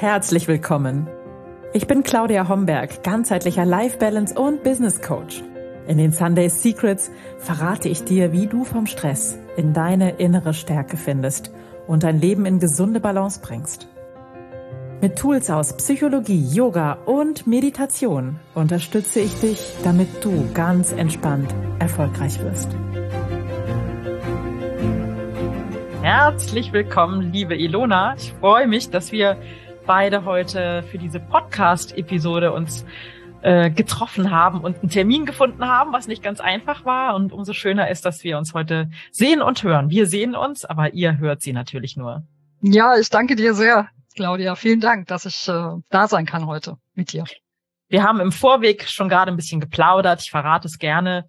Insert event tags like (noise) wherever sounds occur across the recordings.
Herzlich willkommen. Ich bin Claudia Homberg, ganzheitlicher Life Balance und Business Coach. In den Sunday Secrets verrate ich dir, wie du vom Stress in deine innere Stärke findest und dein Leben in gesunde Balance bringst. Mit Tools aus Psychologie, Yoga und Meditation unterstütze ich dich, damit du ganz entspannt erfolgreich wirst. Herzlich willkommen, liebe Ilona. Ich freue mich, dass wir beide heute für diese Podcast-Episode uns äh, getroffen haben und einen Termin gefunden haben, was nicht ganz einfach war. Und umso schöner ist, dass wir uns heute sehen und hören. Wir sehen uns, aber ihr hört sie natürlich nur. Ja, ich danke dir sehr, Claudia. Vielen Dank, dass ich äh, da sein kann heute mit dir. Wir haben im Vorweg schon gerade ein bisschen geplaudert. Ich verrate es gerne,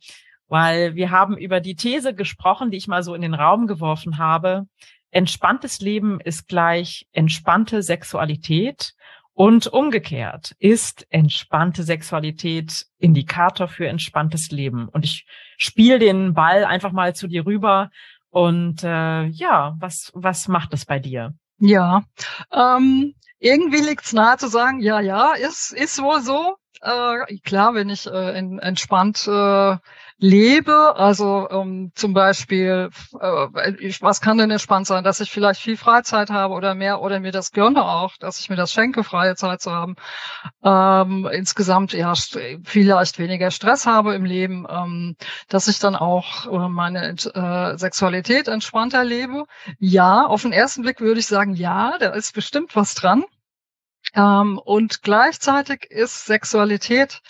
weil wir haben über die These gesprochen, die ich mal so in den Raum geworfen habe, entspanntes Leben ist gleich entspannte Sexualität und umgekehrt ist entspannte Sexualität Indikator für entspanntes Leben. Und ich spiele den Ball einfach mal zu dir rüber. Und äh, ja, was, was macht das bei dir? Ja, ähm, irgendwie liegt es nahe zu sagen, ja, ja, ist, ist wohl so. Äh, klar, wenn ich äh, in, entspannt äh, lebe. Also ähm, zum Beispiel, äh, ich, was kann denn entspannt sein, dass ich vielleicht viel Freizeit habe oder mehr oder mir das gönne auch, dass ich mir das schenke, freie Zeit zu haben. Ähm, insgesamt ja vielleicht weniger Stress habe im Leben, ähm, dass ich dann auch äh, meine äh, Sexualität entspannter lebe. Ja, auf den ersten Blick würde ich sagen, ja, da ist bestimmt was dran. Ähm, und gleichzeitig ist Sexualität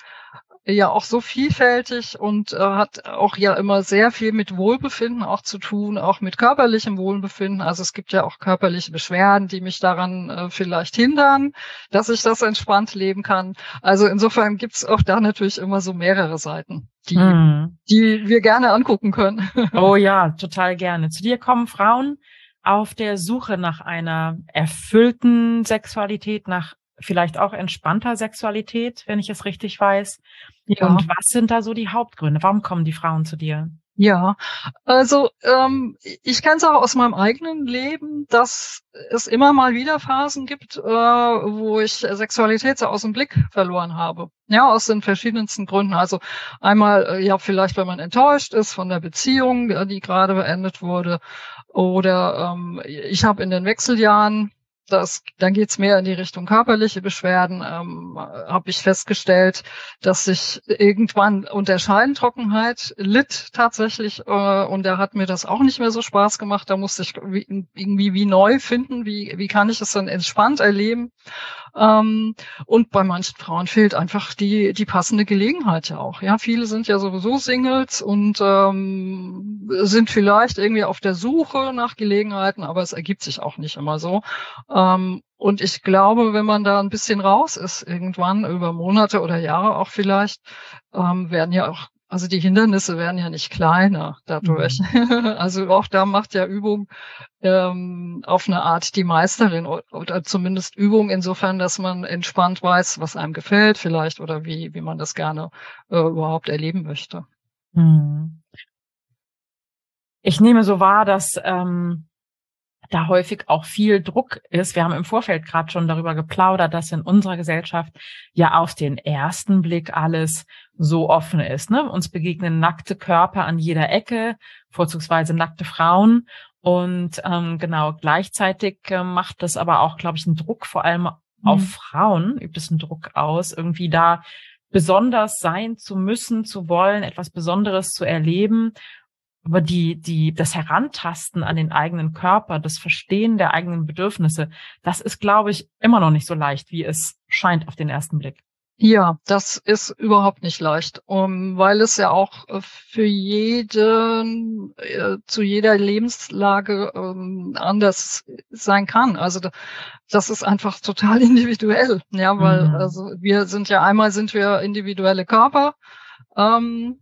ja auch so vielfältig und äh, hat auch ja immer sehr viel mit Wohlbefinden auch zu tun, auch mit körperlichem Wohlbefinden. Also es gibt ja auch körperliche Beschwerden, die mich daran äh, vielleicht hindern, dass ich das entspannt leben kann. Also insofern gibt's auch da natürlich immer so mehrere Seiten, die, hm. die wir gerne angucken können. (laughs) Oh ja, total gerne. Zu dir kommen Frauen auf der Suche nach einer erfüllten Sexualität, nach vielleicht auch entspannter Sexualität, wenn ich es richtig weiß. Ja. Und was sind da so die Hauptgründe? Warum kommen die Frauen zu dir? Ja, also ähm, ich kenne es auch aus meinem eigenen Leben, dass es immer mal wieder Phasen gibt, äh, wo ich Sexualität so aus dem Blick verloren habe. Ja, aus den verschiedensten Gründen. Also einmal, äh, ja, vielleicht, wenn man enttäuscht ist von der Beziehung, die gerade beendet wurde. Oder ähm, ich habe in den Wechseljahren das, dann geht's mehr in die Richtung körperliche Beschwerden, ähm, habe ich festgestellt, dass ich irgendwann unter Scheintrockenheit litt tatsächlich äh, und da hat mir das auch nicht mehr so Spaß gemacht. Da musste ich wie, irgendwie wie neu finden, wie, wie kann ich es dann entspannt erleben. Ähm, und bei manchen Frauen fehlt einfach die, die passende Gelegenheit ja auch. Ja, viele sind ja sowieso Singles und ähm, sind vielleicht irgendwie auf der Suche nach Gelegenheiten, aber es ergibt sich auch nicht immer so. Ähm, und ich glaube, wenn man da ein bisschen raus ist, irgendwann über Monate oder Jahre auch vielleicht, ähm, werden ja auch also die Hindernisse werden ja nicht kleiner dadurch. Mhm. (laughs) Also auch da macht ja Übung ähm, auf eine Art die Meisterin oder zumindest Übung insofern, dass man entspannt weiß, was einem gefällt vielleicht oder wie, wie man das gerne äh, überhaupt erleben möchte. Mhm. Ich nehme so wahr, dass ähm, da häufig auch viel Druck ist. Wir haben im Vorfeld gerade schon darüber geplaudert, dass in unserer Gesellschaft ja auf den ersten Blick alles so offen ist. Ne? Uns begegnen nackte Körper an jeder Ecke, vorzugsweise nackte Frauen. Und ähm, genau gleichzeitig äh, macht das aber auch, glaube ich, einen Druck vor allem mhm. auf Frauen, übt es einen Druck aus, irgendwie da besonders sein zu müssen, zu wollen, etwas Besonderes zu erleben aber die, die, das Herantasten an den eigenen Körper, das Verstehen der eigenen Bedürfnisse, das ist, glaube ich, immer noch nicht so leicht, wie es scheint auf den ersten Blick. Ja, das ist überhaupt nicht leicht, um, weil es ja auch äh, für jeden, äh, zu jeder Lebenslage ähm, anders sein kann. Also das ist einfach total (laughs) individuell, ja, weil mhm. also wir sind ja einmal sind wir individuelle Körper ähm,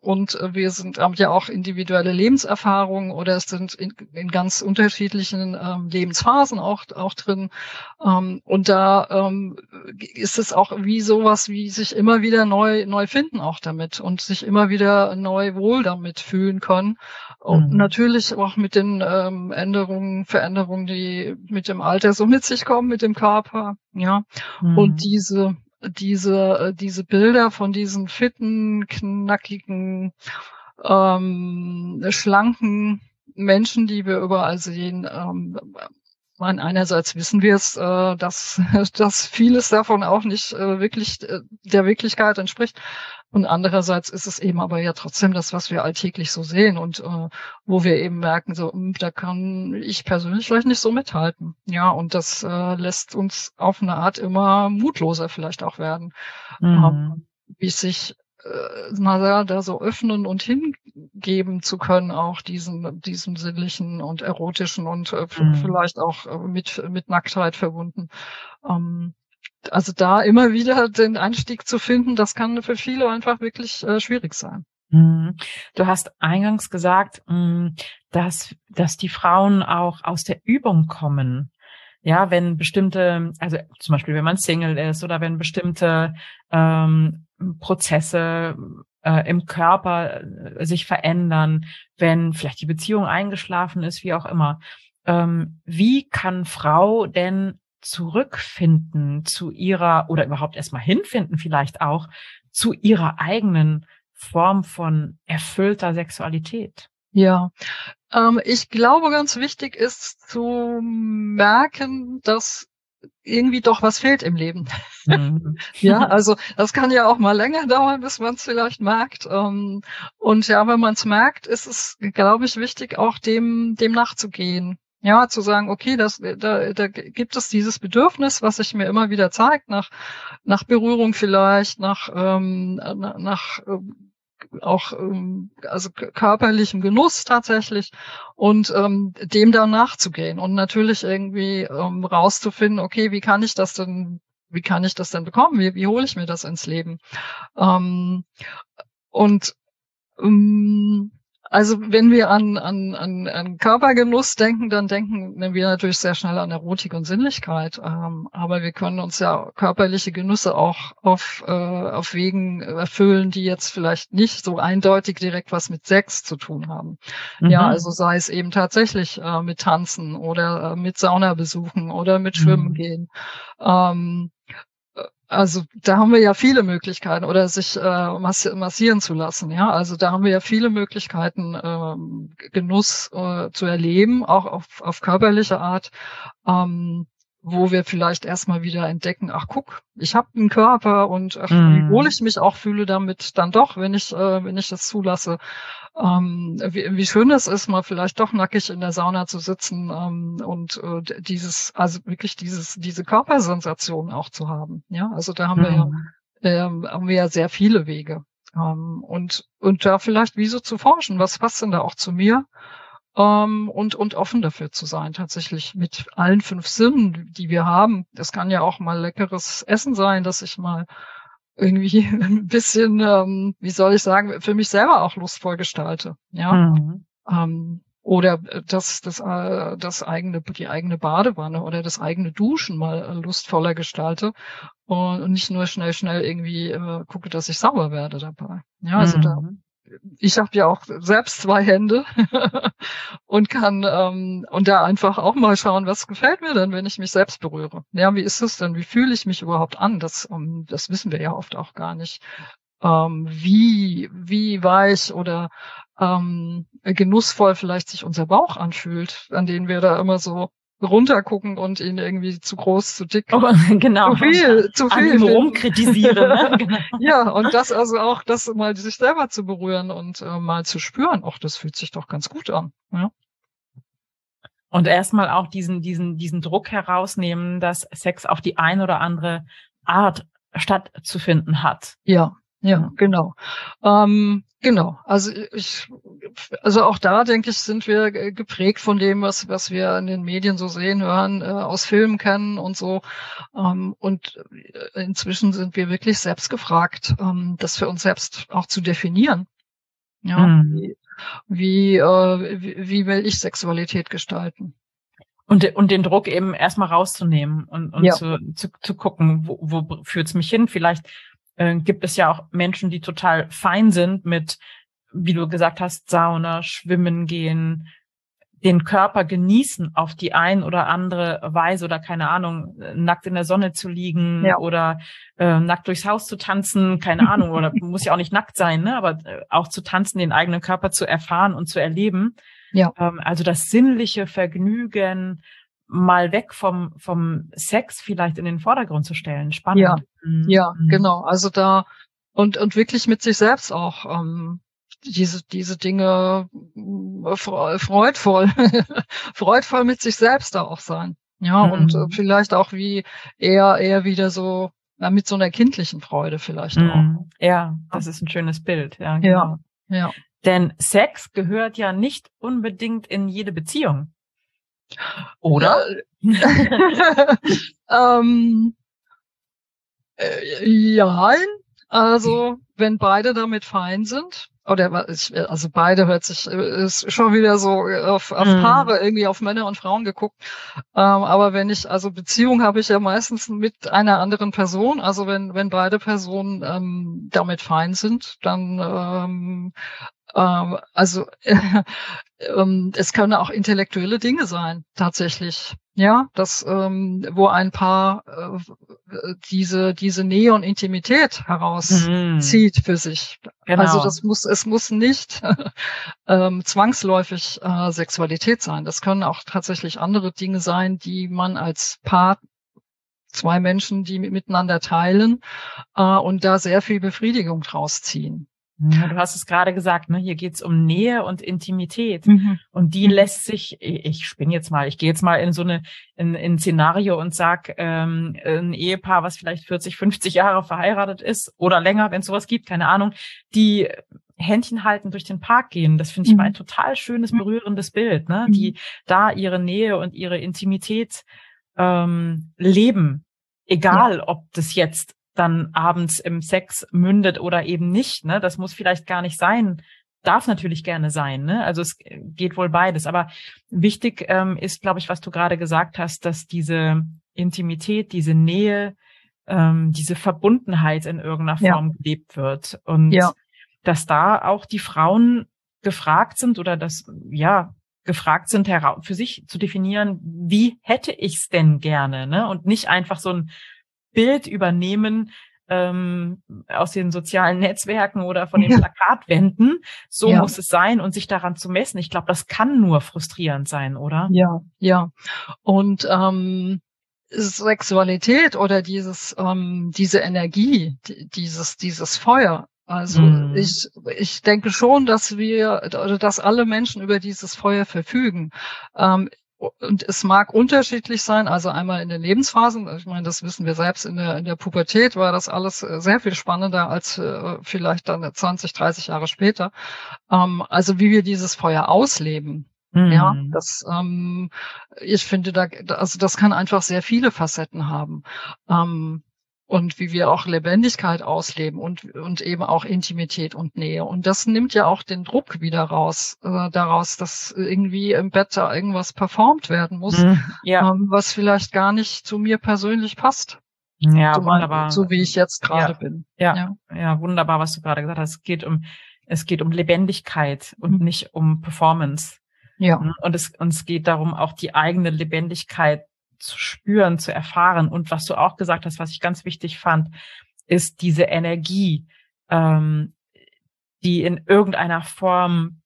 und wir sind haben ja auch individuelle Lebenserfahrungen oder es sind in, in ganz unterschiedlichen ähm, Lebensphasen auch auch drin ähm, und da ähm, ist es auch wie sowas wie sich immer wieder neu neu finden auch damit und sich immer wieder neu wohl damit fühlen können und mhm. natürlich auch mit den ähm, Änderungen Veränderungen die mit dem Alter so mit sich kommen mit dem Körper ja mhm. und diese diese, äh, diese Bilder von diesen fitten, knackigen, ähm, schlanken Menschen, die wir überall sehen, ähm, meine, einerseits wissen wir es, äh, dass, (laughs) dass vieles davon auch nicht äh, wirklich äh, der Wirklichkeit entspricht. Und andererseits ist es eben aber ja trotzdem das, was wir alltäglich so sehen und äh, wo wir eben merken, so, hm, da kann ich persönlich vielleicht nicht so mithalten. Ja, und das äh, lässt uns auf eine Art immer mutloser vielleicht auch werden. Mhm. Ähm, wie sich äh, na, da so öffnen und hingeben zu können, auch diesen, diesem sinnlichen und erotischen und äh, mhm. vielleicht auch äh, mit, mit Nacktheit verbunden. Ähm, also da immer wieder den Einstieg zu finden, das kann für viele einfach wirklich äh, schwierig sein. Mhm. Du hast eingangs gesagt, mm, dass, dass die Frauen auch aus der Übung kommen. Ja, wenn bestimmte, also zum Beispiel, wenn man Single ist oder wenn bestimmte ähm, Prozesse äh, im Körper äh, sich verändern, wenn vielleicht die Beziehung eingeschlafen ist, wie auch immer. Ähm, wie kann Frau denn zurückfinden zu ihrer oder überhaupt erstmal hinfinden vielleicht auch zu ihrer eigenen Form von erfüllter Sexualität? Ja, ähm, ich glaube, ganz wichtig ist zu merken, dass irgendwie doch was fehlt im Leben. Mhm. (laughs) ja, also das kann ja auch mal länger dauern, bis man es vielleicht merkt. Ähm, und ja, wenn man es merkt, ist es, glaube ich, wichtig, auch dem, dem nachzugehen. Ja, zu sagen, okay, das, da, da gibt es dieses Bedürfnis, was sich mir immer wieder zeigt, nach, nach Berührung vielleicht, nach, ähm, nach, nach auch ähm, also körperlichem Genuss tatsächlich und ähm, dem dann nachzugehen und natürlich irgendwie ähm, rauszufinden, okay, wie kann ich das denn, wie kann ich das denn bekommen? Wie, wie hole ich mir das ins Leben? Ähm, und ähm, also wenn wir an, an, an, an Körpergenuss denken, dann denken wir natürlich sehr schnell an Erotik und Sinnlichkeit. Ähm, aber wir können uns ja körperliche Genüsse auch auf, äh, auf Wegen erfüllen, die jetzt vielleicht nicht so eindeutig direkt was mit Sex zu tun haben. Mhm. Ja, also sei es eben tatsächlich äh, mit Tanzen oder äh, mit Saunabesuchen oder mit Schwimmen mhm. gehen. Ähm, also da haben wir ja viele Möglichkeiten oder sich äh, massieren zu lassen. Ja, also da haben wir ja viele Möglichkeiten, äh, Genuss äh, zu erleben, auch auf, auf körperliche Art. Ähm, wo wir vielleicht erstmal wieder entdecken, ach guck, ich habe einen Körper und ach, mm. wie wohl ich mich auch fühle damit dann doch, wenn ich, äh, wenn ich das zulasse. Ähm, wie, wie schön es ist, mal vielleicht doch nackig in der Sauna zu sitzen ähm, und äh, dieses, also wirklich dieses, diese Körpersensation auch zu haben. Ja, also da haben mm. wir ja, mhm. äh, haben wir ja sehr viele Wege. Ähm, und, und da vielleicht wie so zu forschen, was passt denn da auch zu mir? Ähm, und, und offen dafür zu sein, tatsächlich mit allen fünf Sinnen, die wir haben. Das kann ja auch mal leckeres Essen sein, dass ich mal irgendwie (laughs) ein bisschen, ähm, wie soll ich sagen, für mich selber auch lustvoll gestalte. Ja. Mhm. Ähm, oder das, das, äh, das eigene, die eigene Badewanne oder das eigene Duschen mal äh, lustvoller gestalte und nicht nur schnell, schnell irgendwie äh, gucke, dass ich sauber werde dabei. Ja, also mhm. da ich habe ja auch selbst zwei Hände (laughs) und kann ähm, und da einfach auch mal schauen, was gefällt mir denn, wenn ich mich selbst berühre. Ja, wie ist es denn? Wie fühle ich mich überhaupt an? Das, um, ähm, das wissen wir ja oft auch gar nicht. Ähm, wie, wie weich oder ähm, genussvoll vielleicht sich unser Bauch anfühlt, an den wir da immer so runtergucken und ihn irgendwie zu groß, zu dick. Oh, (laughs) genau. Zu viel, zu viel. An ihm rumkritisieren. Ne? (laughs) Genau. ja, und das also auch, das mal sich selber zu berühren und äh, mal zu spüren, ach, das fühlt sich doch ganz gut an. Ja. Und erstmal auch diesen, diesen, diesen Druck herausnehmen, dass Sex auf die ein oder andere Art stattzufinden hat. Ja, ja, genau. Ähm, Genau, also ich, also auch da denke ich, sind wir geprägt von dem, was was wir in den Medien so sehen, hören, äh, aus Filmen kennen und so. Ähm, und äh, inzwischen sind wir wirklich selbst gefragt, ähm, das für uns selbst auch zu definieren. Ja, mhm. wie, wie, äh, wie, wie will ich Sexualität gestalten? Und, und den Druck eben erstmal rauszunehmen und, und ja. zu, zu, zu gucken, wo, wo führt's mich hin? Vielleicht äh, gibt es ja auch Menschen, die total fein sind mit, wie du gesagt hast, Sauna, Schwimmen gehen, den Körper genießen auf die ein oder andere Weise oder keine Ahnung, nackt in der Sonne zu liegen ja. oder äh, nackt durchs Haus zu tanzen, keine Ahnung, oder (laughs) muss ja auch nicht nackt sein, ne? aber äh, auch zu tanzen, den eigenen Körper zu erfahren und zu erleben. Ja. Ähm, also das sinnliche Vergnügen, mal weg vom, vom Sex vielleicht in den Vordergrund zu stellen. Spannend. Ja, mhm. ja mhm. genau. Also da und, und wirklich mit sich selbst auch ähm, diese, diese Dinge äh, freudvoll, (laughs) freudvoll mit sich selbst da auch sein. Ja, mhm. und äh, mhm. vielleicht auch wie eher, eher wieder so, ja, mit so einer kindlichen Freude vielleicht mhm. auch. Ja, das ist ein schönes Bild. Ja, genau. ja, ja. Denn Sex gehört ja nicht unbedingt in jede Beziehung. Oder? (laughs) ähm, äh, ja, also wenn beide damit fein sind, oder also beide hört sich ist schon wieder so auf, auf mhm. Paare irgendwie auf Männer und Frauen geguckt. Ähm, aber wenn ich also Beziehung habe ich ja meistens mit einer anderen Person. Also wenn wenn beide Personen ähm, damit fein sind, dann ähm, ähm, also äh, (laughs) ähm, es können auch intellektuelle Dinge sein, tatsächlich. Ja, das, ähm, wo ein Paar äh, diese, diese Nähe und Intimität herauszieht mhm. für sich. Genau. Also das muss, es muss nicht (laughs) ähm, zwangsläufig äh, Sexualität sein. Das können auch tatsächlich andere Dinge sein, die man als Paar zwei Menschen, die miteinander teilen äh, und da sehr viel Befriedigung draus ziehen. Ja, du hast es gerade gesagt, ne? hier geht's um Nähe und Intimität. Mhm. Und die mhm. lässt sich, ich spinne jetzt mal, ich gehe jetzt mal in so eine in, in ein Szenario und sag, ähm, ein Ehepaar, was vielleicht 40, 50 Jahre verheiratet ist oder länger, wenn es sowas gibt, keine Ahnung, die Händchen halten durch den Park gehen. Das finde ich mhm. mal ein total schönes, berührendes Bild, ne? Die mhm. da ihre Nähe und ihre Intimität ähm, leben. Egal, ja. ob das jetzt dann abends im Sex mündet oder eben nicht. Ne? Das muss vielleicht gar nicht sein. Darf natürlich gerne sein. Ne? Also es geht wohl beides. Aber wichtig ähm, ist, glaube ich, was du gerade gesagt hast, dass diese Intimität, diese Nähe, ähm, diese Verbundenheit in irgendeiner Form ja. gelebt wird. Und ja. dass da auch die Frauen gefragt sind oder das, ja, gefragt sind, für sich zu definieren, wie hätte ich's denn gerne, ne? Und nicht einfach so ein Bild übernehmen ähm, aus den sozialen Netzwerken oder von den ja. Plakatwänden. So ja. muss es sein und sich daran zu messen. Ich glaube, das kann nur frustrierend sein, oder? Ja, ja. Und ähm, Sexualität oder dieses ähm, diese Energie, dieses dieses Feuer. Also mm. ich ich denke schon, dass wir oder dass alle Menschen über dieses Feuer verfügen. Ähm, und es mag unterschiedlich sein, also einmal in den Lebensphasen, ich meine, das wissen wir selbst in der, in der Pubertät, war das alles äh, sehr viel spannender als äh, vielleicht dann 20, 30 Jahre später. Ähm, also wie wir dieses Feuer ausleben. Mhm. Ja, das, ähm, ich finde, da, also das kann einfach sehr viele Facetten haben. Ähm, und wie wir auch Lebendigkeit ausleben und, und eben auch Intimität und Nähe. Und das nimmt ja auch den Druck wieder raus, äh, daraus, dass irgendwie im Bett da irgendwas performt werden muss, mhm, ja. ähm, was vielleicht gar nicht zu mir persönlich passt. Ja, so wunderbar. so wie ich jetzt gerade ja, bin. Ja, ja, ja, wunderbar, was du gerade gesagt hast. Es geht um, es geht um Lebendigkeit und mhm. nicht um Performance. Ja. Und es, und es geht darum, auch die eigene Lebendigkeit zu spüren, zu erfahren. Und was du auch gesagt hast, was ich ganz wichtig fand, ist diese Energie, ähm, die in irgendeiner Form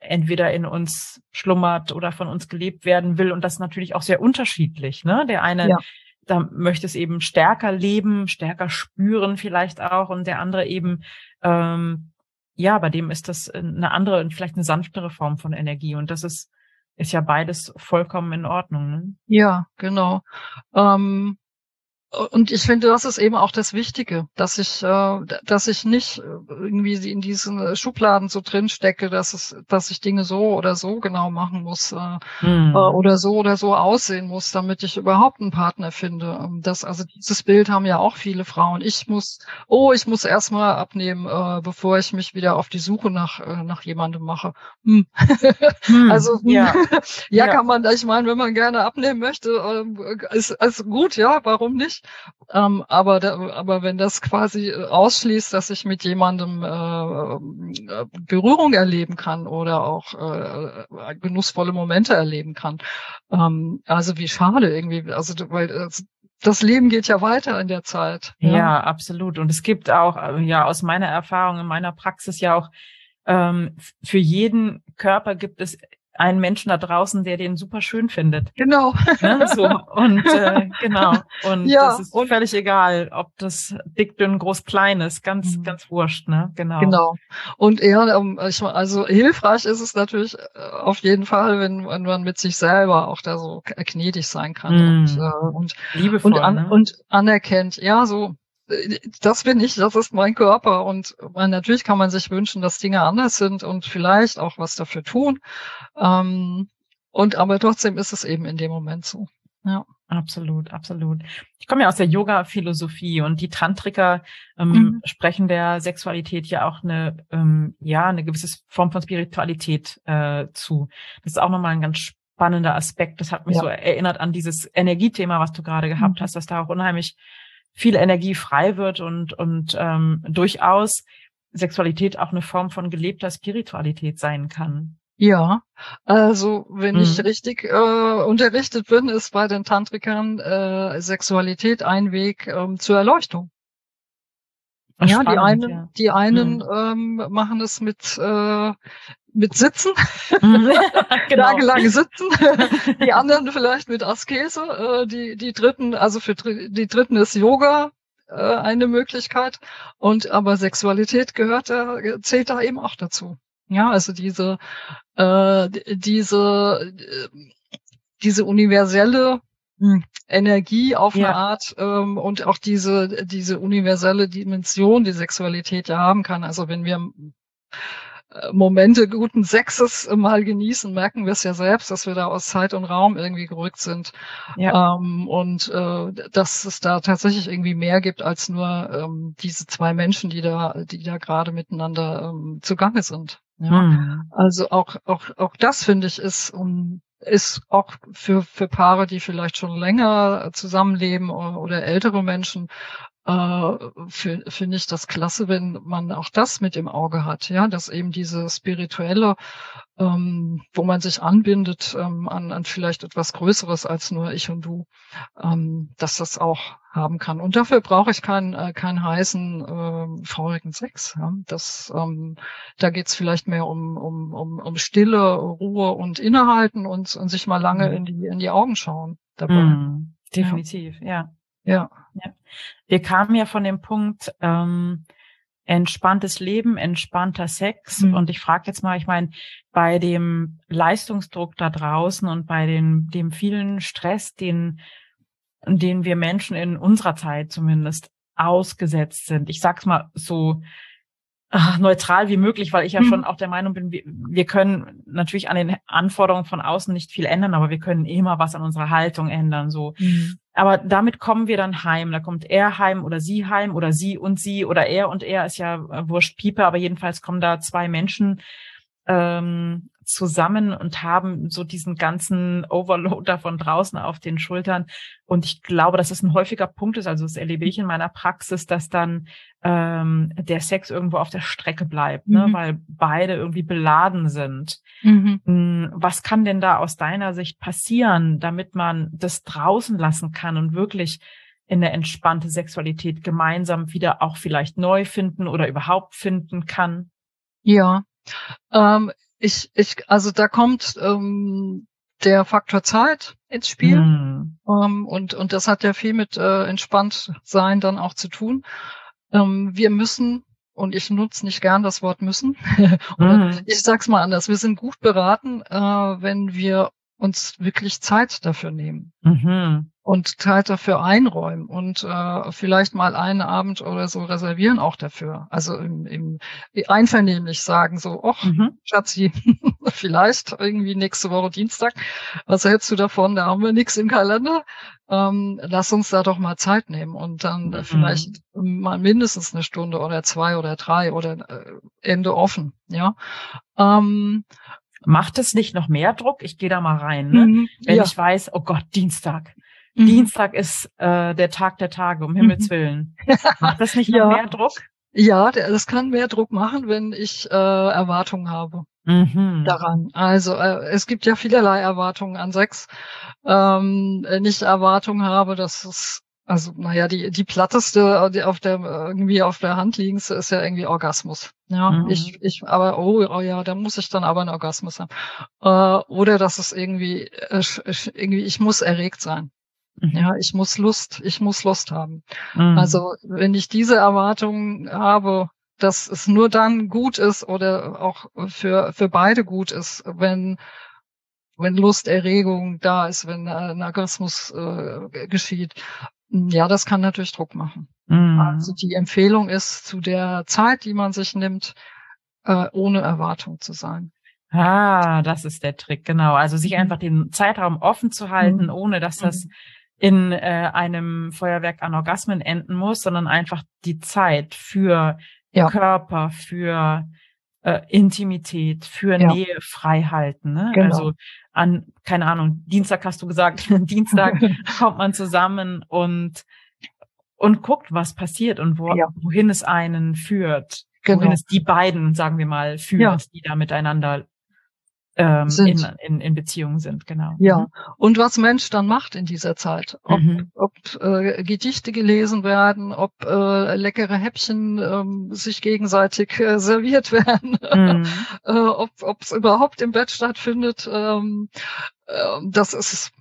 entweder in uns schlummert oder von uns gelebt werden will. Und das ist natürlich auch sehr unterschiedlich. Ne? Der eine, ja. da möchte es eben stärker leben, stärker spüren vielleicht auch. Und der andere eben, ähm, ja, bei dem ist das eine andere und vielleicht eine sanftere Form von Energie. Und das ist ist ja beides vollkommen in Ordnung. Ne? Ja, genau. Ähm, und ich finde, das ist eben auch das Wichtige, dass ich, äh, dass ich nicht irgendwie in diesen Schubladen so drin stecke, dass es, dass ich Dinge so oder so genau machen muss äh, hm. äh, oder so oder so aussehen muss, damit ich überhaupt einen Partner finde. Ähm, das, also dieses Bild haben ja auch viele Frauen. Ich muss, oh, ich muss erstmal abnehmen, äh, bevor ich mich wieder auf die Suche nach äh, nach jemandem mache. Hm. Hm. (laughs) also ja. ja, ja, kann man, ich meine, wenn man gerne abnehmen möchte, äh, ist, ist gut, ja, warum nicht? Ähm, aber, da, aber wenn das quasi ausschließt, dass ich mit jemandem äh, äh, Berührung erleben kann oder auch äh, genussvolle Momente erleben kann, ähm, also wie schade irgendwie, also weil äh, das Leben geht ja weiter in der Zeit. Ja. ja, absolut. Und es gibt auch, äh, ja, aus meiner Erfahrung in meiner Praxis ja auch ähm, für jeden Körper gibt es einen Menschen da draußen, der den super schön findet. Genau. Ne, so. Und äh, (laughs) genau. Und ja, das ist und völlig egal, ob das dick, dünn, groß, klein ist. Ganz, mhm. ganz wurscht, ne? Genau. Genau. Und eher, ähm, ich, also hilfreich ist es natürlich äh, auf jeden Fall, wenn, wenn man mit sich selber auch da so gnädig sein kann mhm. und, äh, und, Liebevoll, und, an, ne? und anerkennt. Ja, so das bin ich, das ist mein Körper. Und man, natürlich kann man sich wünschen, dass Dinge anders sind und vielleicht auch was dafür tun. Ähm, und aber trotzdem ist es eben in dem Moment so. Ja. Absolut, absolut. Ich komme ja aus der Yoga-Philosophie und die Tantriker ähm, mhm. sprechen der Sexualität ja auch eine, ähm, ja, eine gewisse Form von Spiritualität äh, zu. Das ist auch nochmal ein ganz spannender Aspekt. Das hat mich ja. so erinnert an dieses Energiethema, was du gerade gehabt mhm. hast, dass da auch unheimlich viel Energie frei wird und, und ähm, durchaus Sexualität auch eine Form von gelebter Spiritualität sein kann. Ja, also wenn mhm. ich richtig äh, unterrichtet bin, ist bei den Tantrikern äh, Sexualität ein Weg ähm, zur Erleuchtung. Spannend, ja, die einen, ja. die einen mhm. ähm, machen es mit äh, mit Sitzen, mhm. (laughs) genau. tagelang Sitzen, (laughs) die anderen vielleicht mit Askese, äh, die, die dritten, also für die dritten ist Yoga äh, eine Möglichkeit und aber Sexualität gehört, äh, zählt da eben auch dazu. Ja, also diese, äh, diese, äh, diese universelle Energie auf ja. eine Art ähm, und auch diese diese universelle Dimension, die Sexualität ja haben kann. Also wenn wir Momente guten Sexes mal genießen, merken wir es ja selbst, dass wir da aus Zeit und Raum irgendwie gerückt sind. Ja. Ähm, und äh, dass es da tatsächlich irgendwie mehr gibt als nur ähm, diese zwei Menschen, die da, die da gerade miteinander ähm, zugange sind. Ja. Mhm. Also auch, auch, auch das finde ich ist um ist auch für, für Paare, die vielleicht schon länger zusammenleben oder, oder ältere Menschen, äh, finde ich das klasse, wenn man auch das mit im Auge hat, ja, dass eben diese spirituelle, ähm, wo man sich anbindet ähm, an, an vielleicht etwas Größeres als nur ich und du, ähm, dass das auch haben kann. Und dafür brauche ich keinen äh, keinen heißen äh, feurigen Sex. Ja? Das, ähm, da geht's vielleicht mehr um, um, um, um Stille, Ruhe und Innehalten und, und sich mal lange mhm. in die in die Augen schauen dabei. Mhm, definitiv, ja. ja. Ja. ja. Wir kamen ja von dem Punkt ähm, entspanntes Leben, entspannter Sex. Mhm. Und ich frage jetzt mal, ich meine, bei dem Leistungsdruck da draußen und bei den, dem vielen Stress, den, den wir Menschen in unserer Zeit zumindest ausgesetzt sind. Ich sag's mal so ach, neutral wie möglich, weil ich ja mhm. schon auch der Meinung bin, wir, wir können natürlich an den Anforderungen von außen nicht viel ändern, aber wir können immer was an unserer Haltung ändern. So. Mhm. Aber damit kommen wir dann heim. Da kommt er heim oder sie heim oder sie und sie oder er und er ist ja äh, wurscht Piepe, aber jedenfalls kommen da zwei Menschen ähm, zusammen und haben so diesen ganzen Overload da von draußen auf den Schultern. Und ich glaube, dass es ein häufiger Punkt ist, also das erlebe ich in meiner Praxis, dass dann ähm, der Sex irgendwo auf der Strecke bleibt, ne? mhm. ne? weil beide irgendwie beladen sind. Mhm. Hm, was kann denn da aus deiner Sicht passieren, damit man das draußen lassen kann und wirklich in eine entspannte Sexualität gemeinsam wieder auch vielleicht neu finden oder überhaupt finden kann? Ja, ähm, ich, ich, also da kommt ähm, der Faktor Zeit ins Spiel. Mm. Ähm, und, und das hat ja viel mit äh, entspannt sein dann auch zu tun. Ähm, wir müssen, und ich nutze nicht gern das Wort müssen, (laughs) mm. ich sag's mal anders, wir sind gut beraten, äh, wenn wir uns wirklich Zeit dafür nehmen. Mhm und Zeit dafür einräumen und äh, vielleicht mal einen Abend oder so reservieren auch dafür. Also im, im einvernehmlich sagen so, ach, mhm. Schatzi, (laughs) vielleicht irgendwie nächste Woche Dienstag, was hältst du davon? Da haben wir nichts im Kalender. Ähm, lass uns da doch mal Zeit nehmen und dann mhm. vielleicht mal mindestens eine Stunde oder zwei oder drei oder äh, Ende offen, ja. Ähm, Macht es nicht noch mehr Druck? Ich gehe da mal rein, ne? Mhm, wenn ja. ich weiß, oh Gott, Dienstag Mhm. Dienstag ist äh, der Tag der Tage, um Himmels mhm. Willen. (laughs) Macht das nicht noch ja. mehr Druck? Ja, das kann mehr Druck machen, wenn ich äh, Erwartungen habe mhm. daran. Also äh, es gibt ja vielerlei Erwartungen an Sex. Ähm, wenn ich Erwartungen habe, dass es also, naja, die, die platteste, die auf der, irgendwie auf der Hand liegendste ist ja irgendwie Orgasmus. Ja, mhm. ich, ich, aber, oh, oh ja, da muss ich dann aber einen Orgasmus haben. Äh, oder dass es irgendwie, äh, irgendwie, ich muss erregt sein. Mhm. Ja, ich muss Lust, ich muss Lust haben. Mhm. Also wenn ich diese Erwartungen habe, dass es nur dann gut ist oder auch für, für beide gut ist, wenn, wenn Lust, Erregung da ist, wenn ein Orgasmus äh, geschieht. Ja, das kann natürlich Druck machen. Mhm. Also die Empfehlung ist, zu der Zeit, die man sich nimmt, äh, ohne Erwartung zu sein. Ah, das ist der Trick, genau. Also sich mhm. einfach den Zeitraum offen zu halten, mhm. ohne dass das mhm in äh, einem Feuerwerk an Orgasmen enden muss, sondern einfach die Zeit für ja. Körper, für äh, Intimität, für ja. Nähe frei halten. Ne? Genau. Also an, keine Ahnung, Dienstag hast du gesagt, (laughs) Dienstag (laughs) kommt man zusammen und und guckt, was passiert und wo, ja. wohin es einen führt. Genau. Wohin es die beiden, sagen wir mal, führt, ja. die da miteinander ähm, in, in, in Beziehungen sind, genau. Ja, mhm. und was Mensch dann macht in dieser Zeit, ob, mhm. ob äh, Gedichte gelesen werden, ob äh, leckere Häppchen ähm, sich gegenseitig äh, serviert (laughs) werden, mhm. äh, ob es überhaupt im Bett stattfindet, ähm, äh, das ist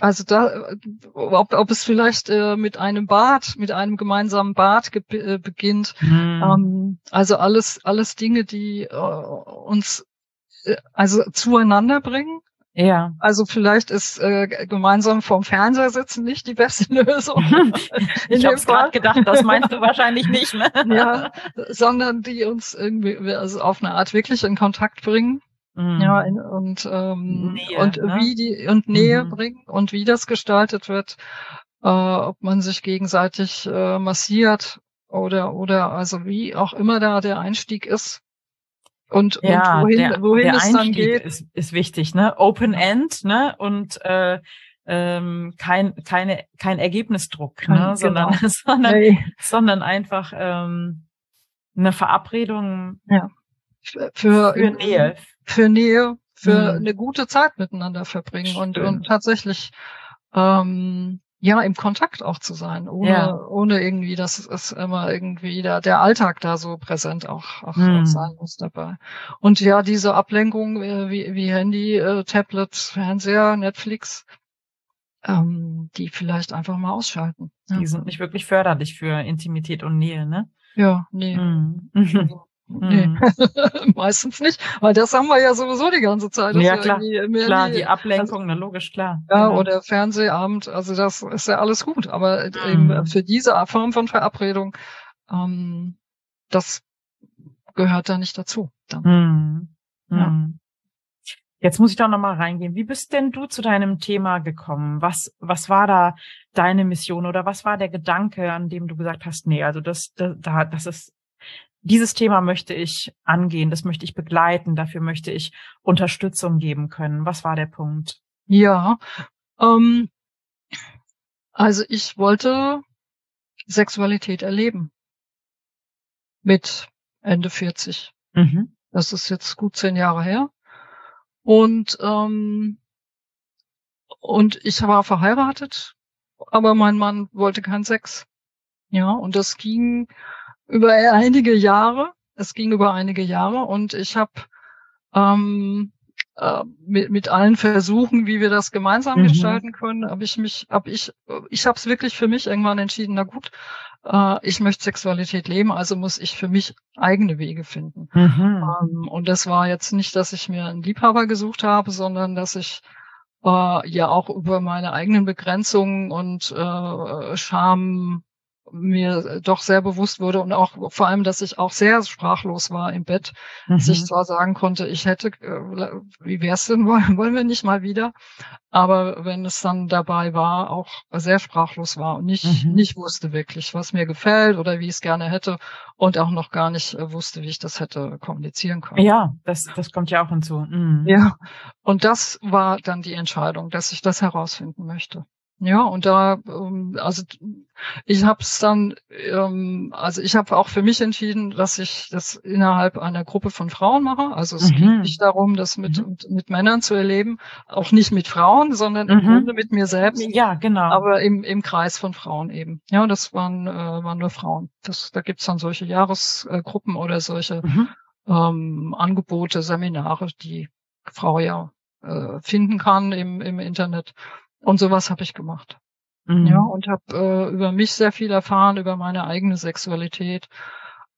also da, ob, ob es vielleicht äh, mit einem Bad, mit einem gemeinsamen Bad äh, beginnt. Mhm. Ähm, also alles, alles Dinge, die äh, uns äh, also zueinander bringen. Ja. Also vielleicht ist äh, gemeinsam vorm Fernseher sitzen nicht die beste (laughs) Lösung. ich habe gerade gedacht, das meinst du wahrscheinlich nicht, ne? (laughs) ja, sondern die uns irgendwie also auf eine Art wirklich in Kontakt bringen. Mm. Ja, in, und ähm, Nähe, und ne? wie die und Nähe mhm. bringen und wie das gestaltet wird, äh, ob man sich gegenseitig äh, massiert oder oder also wie auch immer da der Einstieg ist. Und, ja, und wohin, der, wohin der es dann geht. Ist, ist wichtig, ne? Open End, ne? Und äh, ähm, kein, keine, kein Ergebnisdruck, kein, ne? sondern, genau. (laughs) sondern, hey. sondern einfach ähm, eine Verabredung ja. für, für, für Nähe. Für Nähe, für mhm. eine gute Zeit miteinander verbringen und, und tatsächlich ähm, ja, im Kontakt auch zu sein, ohne, ja. ohne irgendwie, dass es immer irgendwie der, der Alltag da so präsent auch, auch hm. sein muss dabei. Und ja, diese Ablenkung äh, wie, wie Handy, äh, Tablet, Fernseher, Netflix, ähm, die vielleicht einfach mal ausschalten. Ja. Die sind nicht wirklich förderlich für Intimität und Nähe, ne? Ja, nee. Hm. (laughs) Nee, mhm. (laughs) meistens nicht, weil das haben wir ja sowieso die ganze Zeit. Ja, klar, klar die, Ablenkung, also, na logisch, klar. Ja, genau. oder Fernsehabend, also das ist ja alles gut, aber mhm. eben für diese Form von Verabredung, ähm, das gehört da nicht dazu. Mhm. Ja. Mhm. Jetzt muss ich doch nochmal reingehen. Wie bist denn du zu deinem Thema gekommen? Was, was war da deine Mission oder was war der Gedanke, an dem du gesagt hast, nee, also das, das, das ist dieses Thema möchte ich angehen, das möchte ich begleiten, dafür möchte ich Unterstützung geben können. Was war der Punkt? Ja, ähm, also ich wollte Sexualität erleben mit Ende 40. Mhm. Das ist jetzt gut zehn Jahre her. Und ähm, und ich war verheiratet, aber mein Mann wollte keinen Sex. Ja, und das ging über einige Jahre. Es ging über einige Jahre und ich habe ähm, äh, mit, mit allen Versuchen, wie wir das gemeinsam mhm. gestalten können, habe ich mich, habe ich, ich habe es wirklich für mich irgendwann entschieden. Na gut, äh, ich möchte Sexualität leben, also muss ich für mich eigene Wege finden. Mhm. Ähm, und das war jetzt nicht, dass ich mir einen Liebhaber gesucht habe, sondern dass ich äh, ja auch über meine eigenen Begrenzungen und äh, Scham mir doch sehr bewusst wurde und auch vor allem, dass ich auch sehr sprachlos war im Bett, mhm. dass ich mhm. zwar sagen konnte, ich hätte, äh, wie wär's denn, (laughs) wollen, wollen wir nicht mal wieder, aber wenn es dann dabei war, auch sehr sprachlos war und nicht, mhm. nicht wusste wirklich, was mir gefällt oder wie ich es gerne hätte und auch noch gar nicht äh, wusste, wie ich das hätte kommunizieren können. Ja, das, das kommt ja auch hinzu. Mhm. Ja, und das war dann die Entscheidung, dass ich das herausfinden möchte. Ja, und da, ähm, also ich habe es dann, ähm, also ich habe auch für mich entschieden, dass ich das innerhalb einer Gruppe von Frauen mache. Also es mhm. geht nicht darum, das mit, mhm. mit, Männern zu erleben, auch nicht mit Frauen, sondern mhm. im Grunde mit mir selbst. Ja, genau. Aber im, im Kreis von Frauen eben. Ja, das waren, äh, waren nur Frauen. Das, da gibt's dann solche Jahresgruppen oder solche mhm. ähm, Angebote, Seminare, die Frau ja äh, finden kann im, im Internet. Und sowas habe ich gemacht. Mhm. Ja, und habe äh, über mich sehr viel erfahren, über meine eigene Sexualität.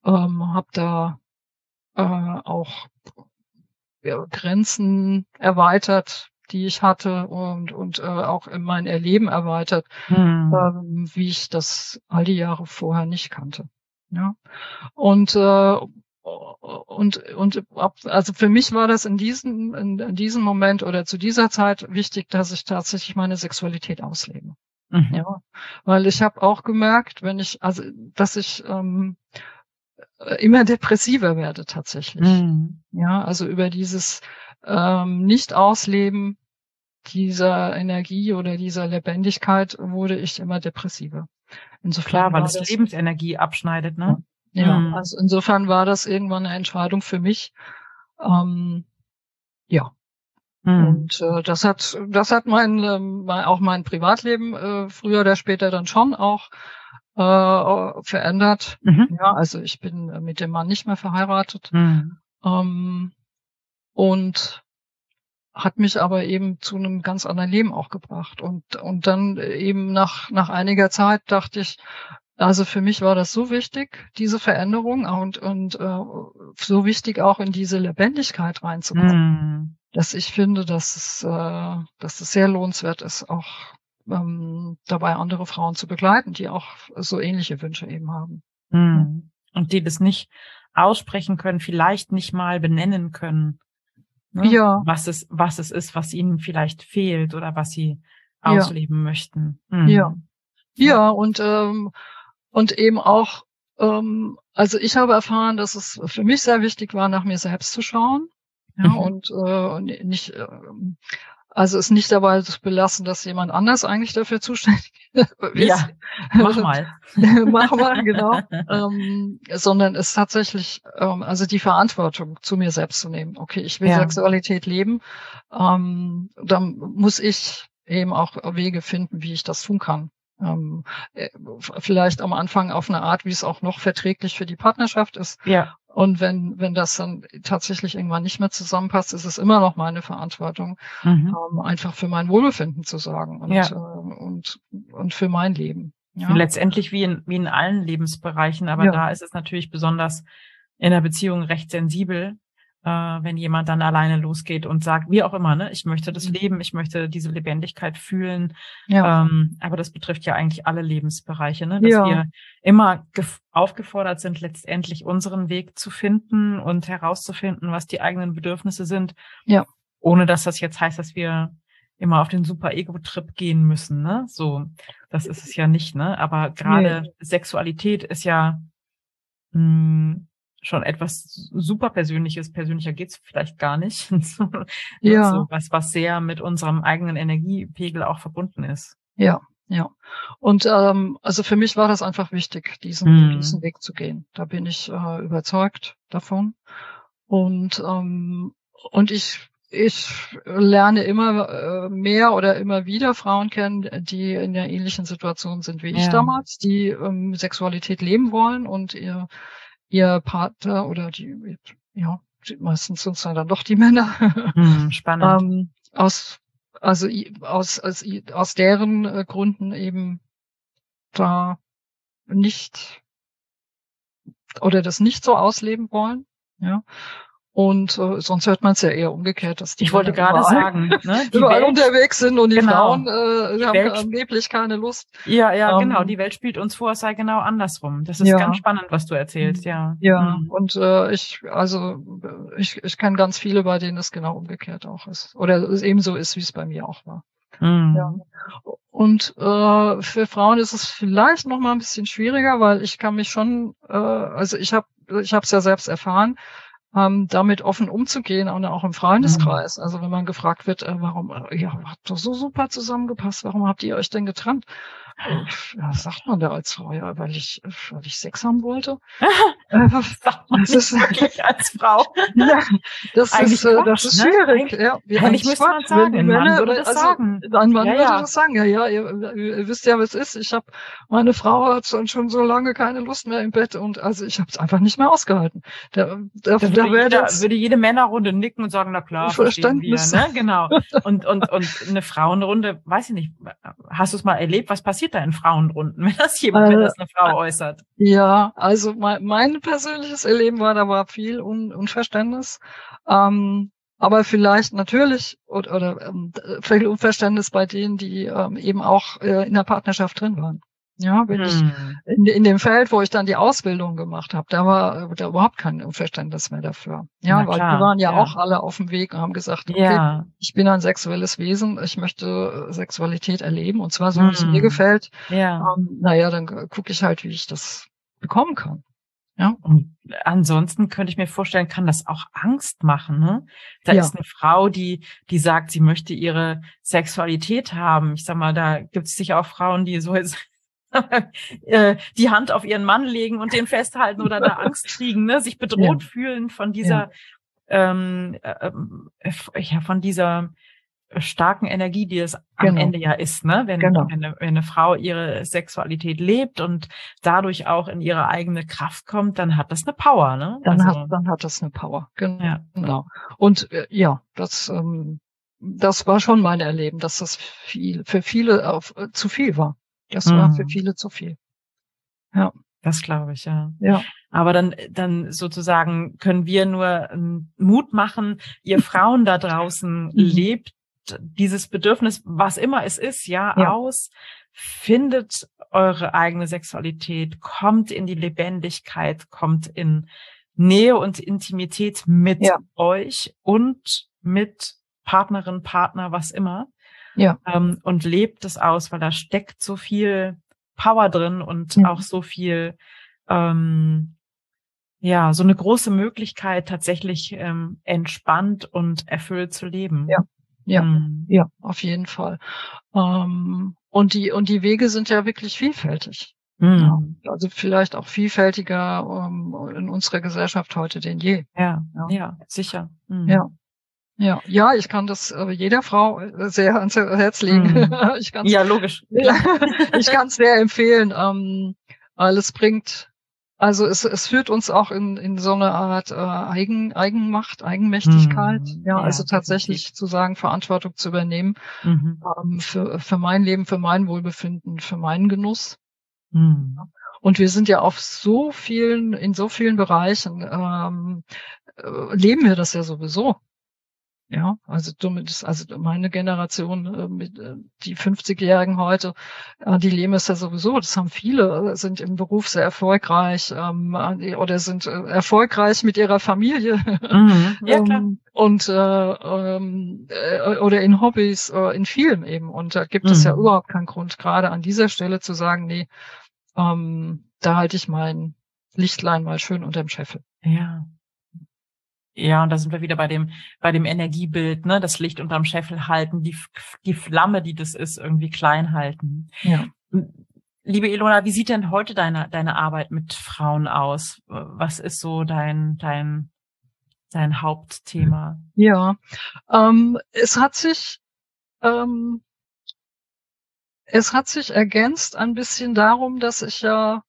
Ähm, habe da äh, auch ja, Grenzen erweitert, die ich hatte und, und äh, auch in mein Erleben erweitert, mhm. ähm, wie ich das all die Jahre vorher nicht kannte. Ja. Und äh, und, und also für mich war das in diesem, in, in diesem Moment oder zu dieser Zeit wichtig, dass ich tatsächlich meine Sexualität auslebe. Mhm. Ja, weil ich habe auch gemerkt, wenn ich, also dass ich ähm, immer depressiver werde tatsächlich. Mhm. Ja, also über dieses ähm, Nicht-Ausleben dieser Energie oder dieser Lebendigkeit wurde ich immer depressiver. Insofern Klar, weil es Lebensenergie abschneidet, ne? Ja. Mhm. also insofern war das irgendwann eine Entscheidung für mich. Ähm, ja. Mhm. Und äh, das hat, das hat mein, äh, auch mein Privatleben äh, früher oder später dann schon auch äh, verändert. Mhm. Ja, also ich bin mit dem Mann nicht mehr verheiratet. Mhm. Ähm, und hat mich aber eben zu einem ganz anderen Leben auch gebracht. Und, und dann eben nach, nach einiger Zeit dachte ich, also für mich war das so wichtig, diese Veränderung und, und äh, so wichtig auch in diese Lebendigkeit reinzukommen, mm. dass ich finde, dass es, äh, dass es sehr lohnenswert ist, auch ähm, dabei andere Frauen zu begleiten, die auch so ähnliche Wünsche eben haben. Mm. Und die das nicht aussprechen können, vielleicht nicht mal benennen können. Ne? Ja. Was es, was es ist, was ihnen vielleicht fehlt oder was sie ausleben ja. möchten. Mm. Ja. Ja, und ähm, und eben auch, ähm, also ich habe erfahren, dass es für mich sehr wichtig war, nach mir selbst zu schauen. Ja, mhm. und äh, nicht, äh, also es nicht dabei zu belassen, dass jemand anders eigentlich dafür zuständig (laughs) ist. Ja, mach mal. (laughs) mach mal, genau. ähm, sondern es tatsächlich, ähm, also die Verantwortung zu mir selbst zu nehmen. Okay, ich will ja. Sexualität leben. Ähm, dann muss ich eben auch Wege finden, wie ich das tun kann. Ähm, äh, vielleicht am Anfang auf eine Art, wie es auch noch verträglich für die Partnerschaft ist. Ja. Und wenn, wenn das dann tatsächlich irgendwann nicht mehr zusammenpasst, ist es immer noch meine Verantwortung, mhm. ähm, einfach für mein Wohlbefinden zu sorgen und, ja. äh, und, und für mein Leben. Ja. Letztendlich wie in, wie in allen Lebensbereichen, aber ja. da ist es natürlich besonders in der Beziehung recht sensibel, äh, wenn jemand dann alleine losgeht und sagt, wie auch immer, ne, ich möchte das mhm. Leben, ich möchte diese Lebendigkeit fühlen. Ja. Ähm, aber das betrifft ja eigentlich alle Lebensbereiche, ne, dass ja. wir immer aufgefordert sind, letztendlich unseren Weg zu finden und herauszufinden, was die eigenen Bedürfnisse sind. Ja. Ohne dass das jetzt heißt, dass wir immer auf den super Ego-Trip gehen müssen, ne? So, das ist es ja nicht, ne? Aber gerade nee. Sexualität ist ja mh, hm, schon etwas super Persönliches. Persönlicher geht's vielleicht gar nicht. (laughs) ja. So was, was sehr mit unserem eigenen Energiepegel auch verbunden ist. Ja, ja. Und ähm, also für mich war das einfach wichtig, diesen, mhm. diesen Weg zu gehen. Da bin ich äh, überzeugt davon. Und ähm, und ich ich lerne immer äh, mehr oder immer wieder Frauen kennen, die in der ähnlichen Situation sind wie ja. ich damals, die ähm, Sexualität leben wollen und ihr ihr Partner oder die, ja, meistens sind es dann doch die Männer. Hm, (laughs) spannend. ähm, aus, also aus, aus, aus deren äh, Gründen eben da nicht oder das nicht so ausleben wollen. Ja. Und äh, sonst hört man es ja eher umgekehrt, dass die ich wollte gerade sagen, (laughs) ne, die überall Welt, unterwegs sind und die genau, Frauen äh, die haben Welt, angeblich keine Lust. Ja, ja, ähm, genau. Die Welt spielt uns vor, es sei genau andersrum. Das ist ja, ganz spannend, was du erzählst, ja. Ja, mhm. und äh, ich, also ich, ich kenne ganz viele, bei denen es genau umgekehrt auch ist. Oder es ebenso ist, wie es bei mir auch war. Mhm. Ja. Und äh, für Frauen ist es vielleicht noch mal ein bisschen schwieriger, weil ich kann mich schon, äh, also ich habe ich habe es ja selbst erfahren, ähm, damit offen umzugehen und auch im Freundeskreis. Mhm. Also wenn man gefragt wird, äh, warum, äh, ja, hat doch so super zusammengepasst, warum habt ihr euch denn getrennt? Ja, was sagt man da als Frau? Ja, weil ich, weil ich Sex haben wollte. (laughs) äh, das ist (laughs) wirklich als Frau. ja, das Eigentlich ist, äh, das ist ne? schwierig. Ja, ja eigentlich müsste man sagen, wenn Männer, würde das also, sagen. Ein Mann ja, würde ja. das sagen. Ja, ja, ihr, ihr wisst ja, was es ist. Ich habe, meine Frau hat schon so lange keine Lust mehr im Bett und also ich habe es einfach nicht mehr ausgehalten. Da, da, da, da würde, jeder, würde jede Männerrunde nicken und sagen, na klar, Verständnis. Wir, ne? Genau. (laughs) Und, und, und eine Frauenrunde, weiß ich nicht, hast du es mal erlebt? Was passiert passiert da in Frauenrunden, (laughs) wenn das jemand, äh, wenn das eine Frau äußert? Ja, also mein, mein persönliches Erleben war, da war viel Un Unverständnis. Ähm, aber vielleicht natürlich oder, oder ähm, viel Unverständnis bei denen, die ähm, eben auch äh, in der Partnerschaft drin waren. Ja, wenn hm. ich in, in dem Feld, wo ich dann die Ausbildung gemacht habe, da war da überhaupt kein Verständnis mehr dafür. Ja, weil wir waren ja, ja, auch alle auf dem Weg und haben gesagt, okay, ja. ich bin ein sexuelles Wesen, ich möchte äh, Sexualität erleben und zwar so, wie es mir hm. gefällt. Ja. Ähm, naja, dann gucke ich halt, wie ich das bekommen kann. Ja. Und ansonsten könnte ich mir vorstellen, kann das auch Angst machen. Ne? Da ja. ist eine Frau, die, die sagt, sie möchte ihre Sexualität haben. Ich sag mal, da gibt es sicher auch Frauen, die so (laughs) Äh, die Hand auf ihren Mann legen und den festhalten oder da Angst (laughs) kriegen, ne? sich bedroht ja. fühlen von dieser, ja. ähm, äh, ja, von dieser starken Energie, die es am genau. Ende ja ist, ne? Wenn, genau. wenn, eine, wenn eine Frau ihre Sexualität lebt und dadurch auch in ihre eigene Kraft kommt, dann hat das eine Power, ne? Dann also, hat dann hat das eine Power, genau. Ja. genau. Und äh, ja, das ähm, das war schon mein Erleben, dass das viel für viele auf, äh, zu viel war. Das mhm. war für mhm. viele zu viel. Ja. Das glaube ich, ja. Ja. Aber dann, dann sozusagen können wir nur ähm, Mut machen, ihr Frauen da draußen mhm. lebt dieses Bedürfnis, was immer es ist, ja, ja, aus, findet eure eigene Sexualität, kommt in die Lebendigkeit, kommt in Nähe und Intimität mit ja. euch und mit Partnerin, Partner, was immer. Ja. Ähm, und lebt es aus, weil da steckt so viel Power drin und ja. auch so viel, ähm, ja, so eine große Möglichkeit, tatsächlich ähm, entspannt und erfüllt zu leben. Ja. Ja, mhm. ja, auf jeden Fall. Ähm, und die und die Wege sind ja wirklich vielfältig. Mhm. Ja, also vielleicht auch vielfältiger ähm, in unserer Gesellschaft heute denn je. Ja, ja, ja sicher. Mhm. Ja. Ja, ja, ich kann das äh, jeder Frau äh, sehr ans Herz legen. Mm. (laughs) ich kann's, ja, logisch. (laughs) ich kann es sehr empfehlen, ähm, weil es bringt, also es, es führt uns auch in, in so eine Art äh, Eigen, Eigenmacht, Eigenmächtigkeit. Mm. Ja, ja, also tatsächlich zu sagen, Verantwortung zu übernehmen mhm. ähm, für, für mein Leben, für mein Wohlbefinden, für meinen Genuss. Mhm. Und wir sind ja auf so vielen, in so vielen Bereichen ähm, äh, leben wir das ja sowieso. Ja, also zumindest, also meine Generation, äh, mit, äh, die 50-Jährigen heute, äh, die leben es ja sowieso. Das haben viele, sind im Beruf sehr erfolgreich ähm, äh, oder sind erfolgreich mit ihrer Familie. Mhm. (laughs) Ja, klar. Ähm, und äh, ähm, äh, oder in Hobbys, in vielen eben. Und da gibt mhm. es ja mhm. überhaupt keinen Grund, gerade an dieser Stelle zu sagen, nee, ähm, da halte ich mein Lichtlein mal schön unterm Scheffel. Ja. Ja, und da sind wir wieder bei dem, bei dem Energiebild, ne, das Licht unterm Scheffel halten, die, die Flamme, die das ist, irgendwie klein halten. Ja. Liebe Ilona, wie sieht denn heute deine, deine Arbeit mit Frauen aus? Was ist so dein, dein, dein Hauptthema? Ja, ähm, es hat sich, ähm, es hat sich ergänzt ein bisschen darum, dass ich ja,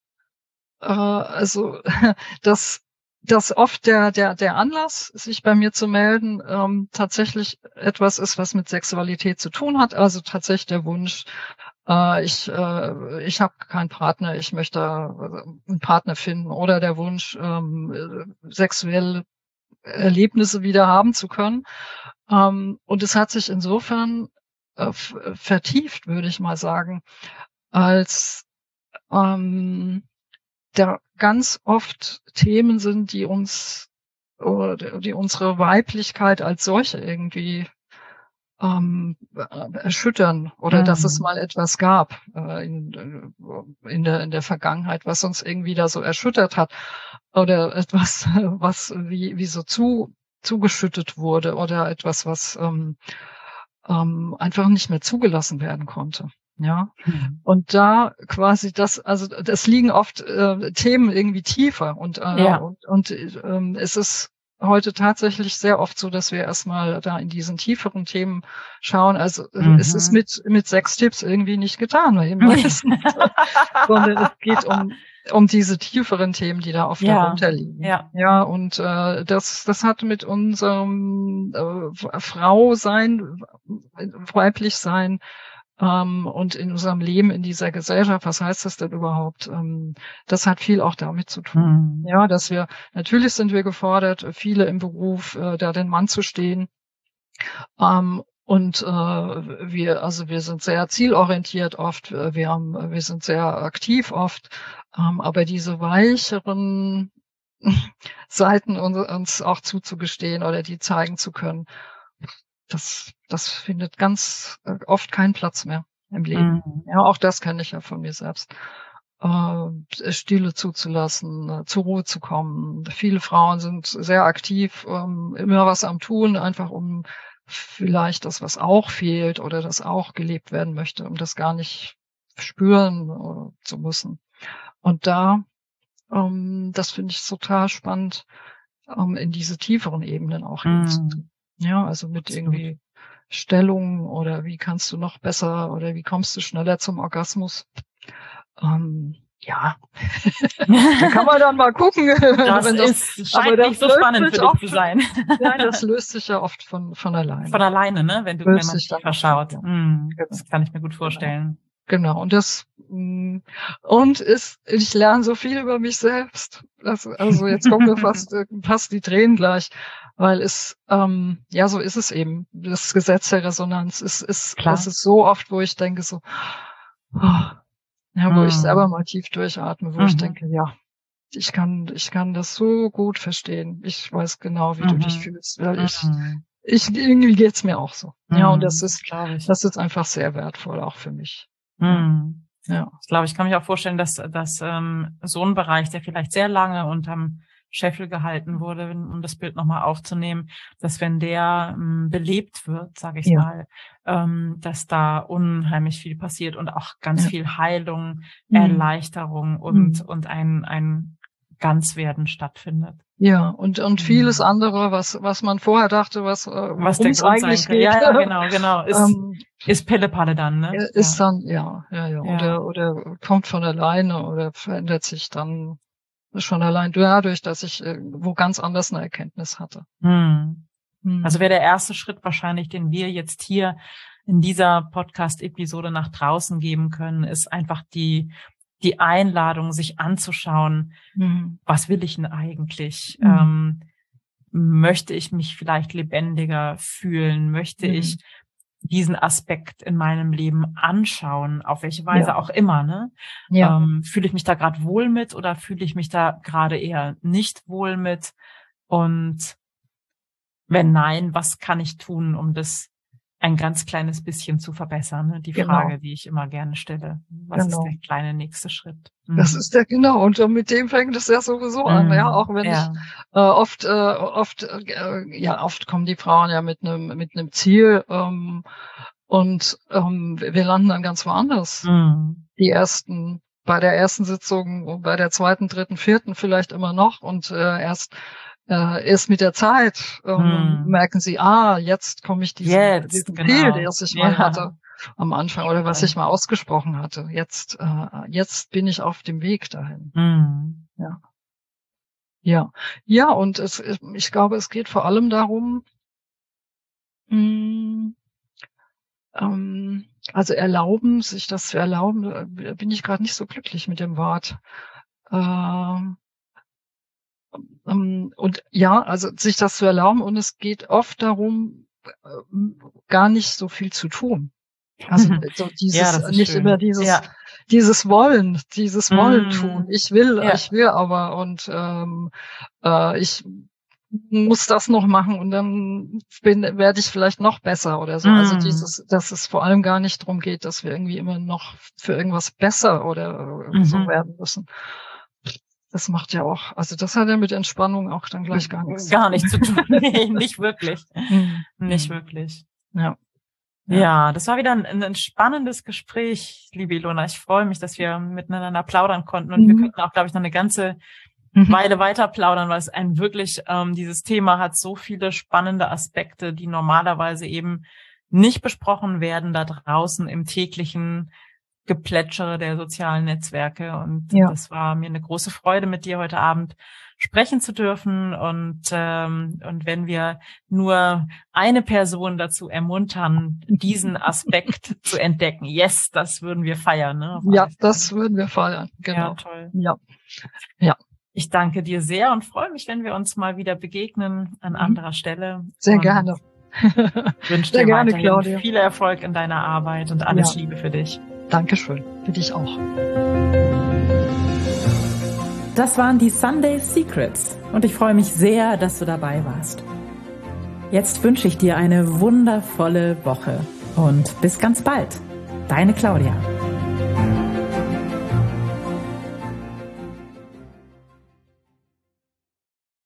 äh, also, (laughs) dass dass oft der, der, der Anlass, sich bei mir zu melden, ähm, tatsächlich etwas ist, was mit Sexualität zu tun hat. Also tatsächlich der Wunsch, äh, ich, äh, ich habe keinen Partner, ich möchte äh, einen Partner finden. Oder der Wunsch, ähm, sexuell Erlebnisse wieder haben zu können. Ähm, und es hat sich insofern äh, vertieft, würde ich mal sagen, als ähm, da ganz oft Themen sind, die uns oder die unsere Weiblichkeit als solche irgendwie ähm, erschüttern oder mhm. dass es mhm. mal etwas gab äh, in, äh, in, der, in der Vergangenheit, was uns irgendwie da so erschüttert hat oder etwas, (laughs) was wie, wie so zu, zugeschüttet wurde oder etwas, was ähm, ähm, einfach nicht mehr zugelassen werden konnte. Ja, mhm. und da quasi das, also das liegen oft äh, Themen irgendwie tiefer und, äh, ja. und, und ähm, es ist heute tatsächlich sehr oft so, dass wir erstmal da in diesen tieferen Themen schauen. Also äh, mhm. es ist mit, mit sechs Tipps irgendwie nicht getan, weil eben (laughs) sondern es geht um, um diese tieferen Themen, die da oft ja. darunter liegen. Ja, ja und äh, das, das hat mit unserem äh, Frau sein, weiblich sein, ähm, und in unserem Leben in dieser Gesellschaft, was heißt das denn überhaupt? Ähm, das hat viel auch damit zu tun. Mhm. Ja, dass wir, natürlich sind wir gefordert, viele im Beruf, äh, da den Mann zu stehen. Ähm, und äh, wir, also wir sind sehr zielorientiert oft, wir haben, wir sind sehr aktiv oft, ähm, aber diese weicheren (laughs) Seiten uns, uns auch zuzugestehen oder die zeigen zu können, das, das findet ganz äh, oft keinen Platz mehr im Leben. Mhm. Ja, auch das kenne ich ja von mir selbst. Äh, Stille zuzulassen, äh, zur Ruhe zu kommen. Viele Frauen sind sehr aktiv, ähm, immer was am tun, einfach um vielleicht das, was auch fehlt oder das auch gelebt werden möchte, um das gar nicht spüren äh, zu müssen. Und da, ähm, das finde ich total spannend, ähm, in diese tieferen Ebenen auch mhm. hinzugehen. Ja, also mit Absolut. irgendwie Stellung oder wie kannst du noch besser oder wie kommst du schneller zum Orgasmus? Ähm, ja, (laughs) da kann man dann mal gucken. (laughs) Das, das ist, scheint das nicht so spannend für dich zu sein. (laughs) Nein, das löst sich ja oft von, von alleine. Von alleine, ne? Wenn du, wenn man sich verschaut. Mhm, das kann ich mir gut vorstellen. Genau. Und das, mm, und ist, ich lerne so viel über mich selbst. Das, also jetzt kommen mir fast, fast die Tränen gleich weil es, ähm, ja, so ist es eben. Das Gesetz der Resonanz ist, ist, Klar. es ist so oft, wo ich denke so, oh, ja, wo mhm. ich selber mal tief durchatme, wo mhm. ich denke, ja, ich kann, ich kann das so gut verstehen. Ich weiß genau, wie mhm. du dich mhm. fühlst, weil ich, mhm. ich, irgendwie geht's mir auch so. Ja, und das mhm. ist, das ist einfach sehr wertvoll, auch für mich. Ja. Ich glaube, ich kann mich auch vorstellen, dass, dass ähm, so ein Bereich, der vielleicht sehr lange unterm Scheffel gehalten wurde, um das Bild nochmal aufzunehmen, dass wenn der ähm, belebt wird, sage ich ja. mal, ähm, dass da unheimlich viel passiert und auch ganz ja. viel Heilung, mhm. Erleichterung und, mhm. und ein, ein Ganzwerden stattfindet. Ja, und, und vieles mhm. andere, was, was man vorher dachte, was, äh, was es eigentlich geht. Ja, ja, genau, genau. (laughs) Ist, ähm, ist Pillepalle dann, ne? Ist ja. dann, ja, ja, ja, ja. Oder, oder kommt von alleine oder verändert sich dann Schon allein dadurch, dass ich äh, wo ganz anders eine Erkenntnis hatte. Hm. Hm. Also wäre der erste Schritt wahrscheinlich, den wir jetzt hier in dieser Podcast-Episode nach draußen geben können, ist einfach die, die Einladung, sich anzuschauen, mhm. was will ich denn eigentlich? Mhm. Ähm, möchte ich mich vielleicht lebendiger fühlen? Möchte mhm. ich diesen Aspekt in meinem Leben anschauen, auf welche Weise ja. auch immer. Ne? Ja. Ähm, fühle ich mich da gerade wohl mit oder fühle ich mich da gerade eher nicht wohl mit? Und wenn nein, was kann ich tun, um das ein ganz kleines bisschen zu verbessern. Ne? Die genau. Frage, die ich immer gerne stelle. Was genau. ist der kleine nächste Schritt? Mhm. Das ist der genau. Und mit dem fängt es ja sowieso mhm. an. Ja, auch wenn ja. ich äh, oft, äh, oft, äh, ja, oft kommen die Frauen ja mit einem mit einem Ziel ähm, und ähm, wir landen dann ganz woanders. Mhm. Die ersten bei der ersten Sitzung, bei der zweiten, dritten, vierten vielleicht immer noch und äh, erst äh, erst mit der Zeit ähm, hm. merken sie, ah, jetzt komme ich diesen, jetzt, diesen genau. Ziel, der ich mal ja. hatte am Anfang oder was ich mal ausgesprochen hatte. Jetzt, äh, jetzt bin ich auf dem Weg dahin. Hm. Ja. Ja, ja, und es, ich glaube, es geht vor allem darum, mh, hm, ähm, also erlauben, sich das zu erlauben, äh, bin ich gerade nicht so glücklich mit dem Wort. Ähm, und ja, also sich das zu erlauben und es geht oft darum, äh, gar nicht so viel zu tun. Also so dieses, ja, nicht schön. immer dieses, ja. dieses Wollen, dieses Wollen mm. tun. Ich will, ja. ich will aber und ähm, äh, ich muss das noch machen und dann bin, werde ich vielleicht noch besser oder so. Mm. Also dieses, dass es vor allem gar nicht darum geht, dass wir irgendwie immer noch für irgendwas besser oder mhm. so werden müssen. Das macht ja auch, also das hat ja mit Entspannung auch dann gleich gar nichts. Gar nichts zu tun. (laughs) nee, nicht wirklich. Mhm. Nicht wirklich. Ja. Ja. ja, das war wieder ein, ein, spannendes Gespräch, liebe Ilona. Ich freue mich, dass wir miteinander plaudern konnten und mhm. wir könnten auch, glaube ich, noch eine ganze mhm. Weile weiter plaudern, weil es ein wirklich, ähm, dieses Thema hat so viele spannende Aspekte, die normalerweise eben nicht besprochen werden da draußen im täglichen Geplätschere der sozialen Netzwerke. Und ja. das war mir eine große Freude, mit dir heute Abend sprechen zu dürfen. Und, ähm, und wenn wir nur eine Person dazu ermuntern, (laughs) diesen Aspekt zu entdecken, yes, das würden wir feiern. Ne? Ja, das würden wir feiern. Genau. Ja, toll. Ja. Ja. Ich danke dir sehr und freue mich, wenn wir uns mal wieder begegnen an mhm. anderer Stelle. Sehr und gerne. wünsche dir gerne, Claudia. viel Erfolg in deiner Arbeit und alles ja. Liebe für dich. Dankeschön. Für dich auch. Das waren die Sunday Secrets und ich freue mich sehr, dass du dabei warst. Jetzt wünsche ich dir eine wundervolle Woche und bis ganz bald. Deine Claudia.